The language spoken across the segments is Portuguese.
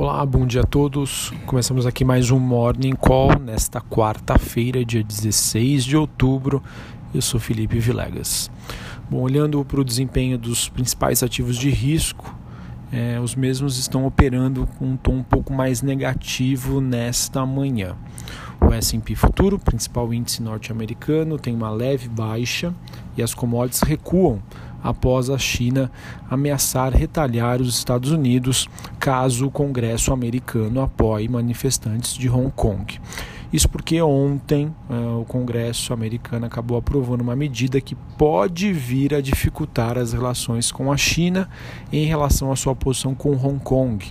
Olá, bom dia a todos. Começamos aqui mais um Morning Call nesta quarta-feira, dia 16 de outubro. Eu sou Felipe Vilegas. Bom, olhando para o desempenho dos principais ativos de risco, é, os mesmos estão operando com um tom um pouco mais negativo nesta manhã. O S&P Futuro, principal índice norte-americano, tem uma leve baixa e as commodities recuam após a China ameaçar retalhar os Estados Unidos caso o Congresso americano apoie manifestantes de Hong Kong. Isso porque ontem uh, o Congresso americano acabou aprovando uma medida que pode vir a dificultar as relações com a China em relação à sua posição com Hong Kong.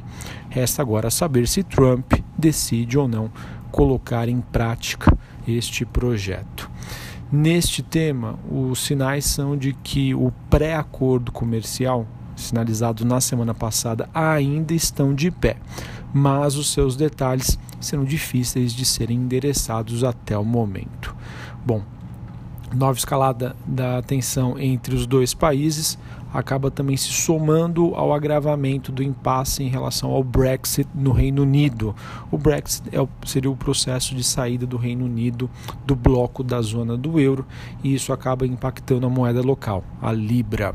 Resta agora saber se Trump decide ou não colocar em prática este projeto. Neste tema, os sinais são de que o pré-acordo comercial, sinalizado na semana passada, ainda estão de pé, mas os seus detalhes serão difíceis de serem endereçados até o momento. Bom, nova escalada da tensão entre os dois países acaba também se somando ao agravamento do impasse em relação ao Brexit no Reino Unido. O Brexit é seria o processo de saída do Reino Unido do bloco da zona do euro e isso acaba impactando a moeda local, a libra.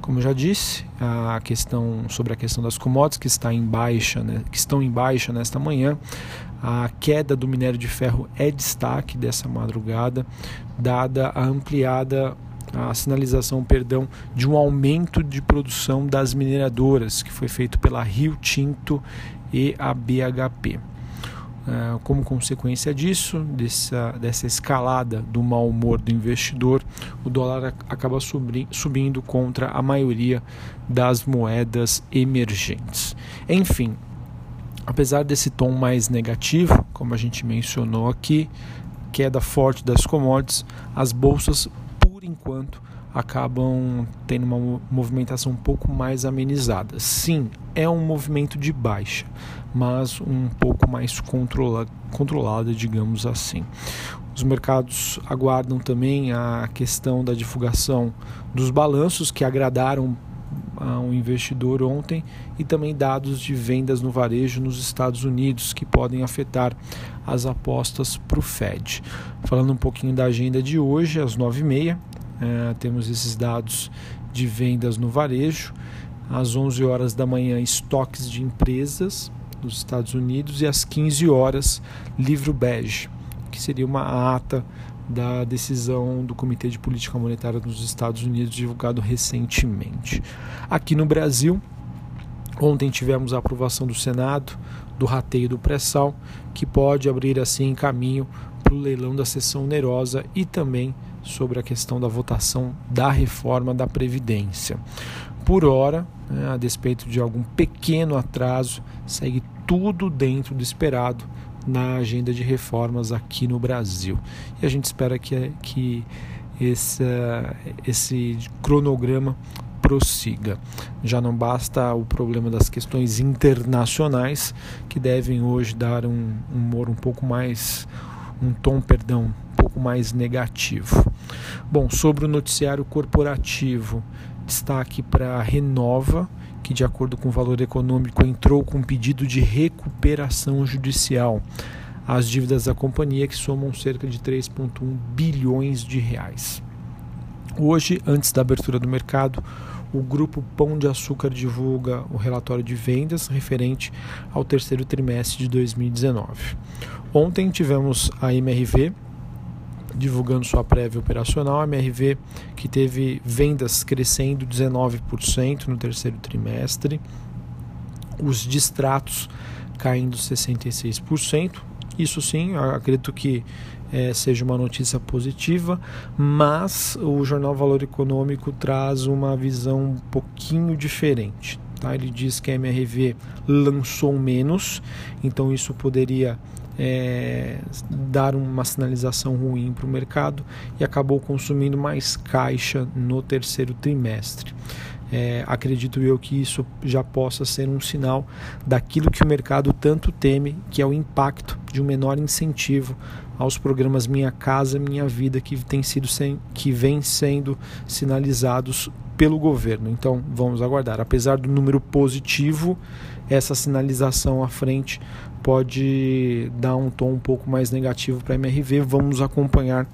Como eu já disse, a questão sobre a questão das commodities que está em baixa, né, que estão em baixa nesta manhã, a queda do minério de ferro é destaque dessa madrugada, dada a ampliada a sinalização, perdão, de um aumento de produção das mineradoras que foi feito pela Rio Tinto e a BHP. Uh, como consequência disso, dessa, dessa escalada do mau humor do investidor, o dólar acaba subi subindo contra a maioria das moedas emergentes. Enfim, apesar desse tom mais negativo, como a gente mencionou aqui, queda forte das commodities, as bolsas enquanto, acabam tendo uma movimentação um pouco mais amenizada. Sim, é um movimento de baixa, mas um pouco mais controla, controlada, digamos assim. Os mercados aguardam também a questão da divulgação dos balanços que agradaram ao investidor ontem e também dados de vendas no varejo nos Estados Unidos que podem afetar as apostas para o Fed. Falando um pouquinho da agenda de hoje, às 9h30, é, temos esses dados de vendas no varejo. Às 11 horas da manhã, estoques de empresas dos Estados Unidos e às 15 horas, livro bege, que seria uma ata da decisão do Comitê de Política Monetária dos Estados Unidos divulgado recentemente. Aqui no Brasil, ontem tivemos a aprovação do Senado do rateio do pré-sal, que pode abrir assim caminho para o leilão da sessão onerosa e também sobre a questão da votação da reforma da Previdência. Por hora, né, a despeito de algum pequeno atraso, segue tudo dentro do esperado na agenda de reformas aqui no Brasil. E a gente espera que, que esse, esse cronograma prossiga. Já não basta o problema das questões internacionais, que devem hoje dar um humor um pouco mais, um tom, perdão, pouco mais negativo. Bom, sobre o noticiário corporativo, destaque para a Renova, que, de acordo com o valor econômico, entrou com pedido de recuperação judicial às dívidas da companhia, que somam cerca de 3,1 bilhões de reais. Hoje, antes da abertura do mercado, o grupo Pão de Açúcar divulga o relatório de vendas referente ao terceiro trimestre de 2019. Ontem tivemos a MRV divulgando sua prévia operacional, a MRV que teve vendas crescendo 19% no terceiro trimestre, os distratos caindo 66%. Isso sim, acredito que é, seja uma notícia positiva, mas o jornal Valor Econômico traz uma visão um pouquinho diferente. Tá? Ele diz que a MRV lançou menos, então isso poderia é, dar uma sinalização ruim para o mercado e acabou consumindo mais caixa no terceiro trimestre. É, acredito eu que isso já possa ser um sinal daquilo que o mercado tanto teme, que é o impacto de um menor incentivo aos programas Minha Casa Minha Vida que tem sido sem, que vem sendo sinalizados pelo governo. Então vamos aguardar. Apesar do número positivo, essa sinalização à frente pode dar um tom um pouco mais negativo para a MRV. Vamos acompanhar.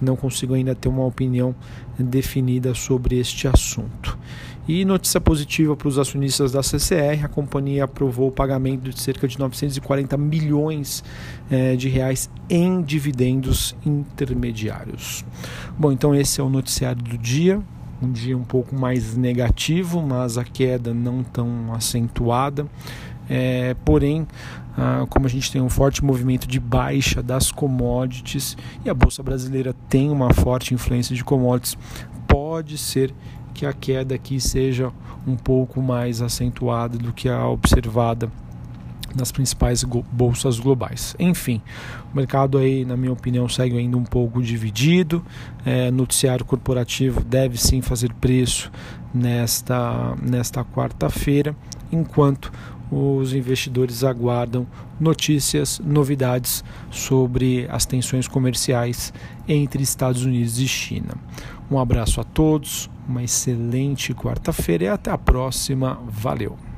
Não consigo ainda ter uma opinião definida sobre este assunto. E notícia positiva para os acionistas da CCR: a companhia aprovou o pagamento de cerca de 940 milhões eh, de reais em dividendos intermediários. Bom, então esse é o noticiário do dia. Um dia um pouco mais negativo, mas a queda não tão acentuada. É, porém, ah, como a gente tem um forte movimento de baixa das commodities e a Bolsa Brasileira tem uma forte influência de commodities, pode ser que a queda aqui seja um pouco mais acentuada do que a observada nas principais bolsas globais. Enfim, o mercado aí, na minha opinião, segue ainda um pouco dividido. É, noticiário corporativo deve sim fazer preço nesta, nesta quarta-feira, enquanto os investidores aguardam notícias, novidades sobre as tensões comerciais entre Estados Unidos e China. Um abraço a todos, uma excelente quarta-feira e até a próxima. Valeu!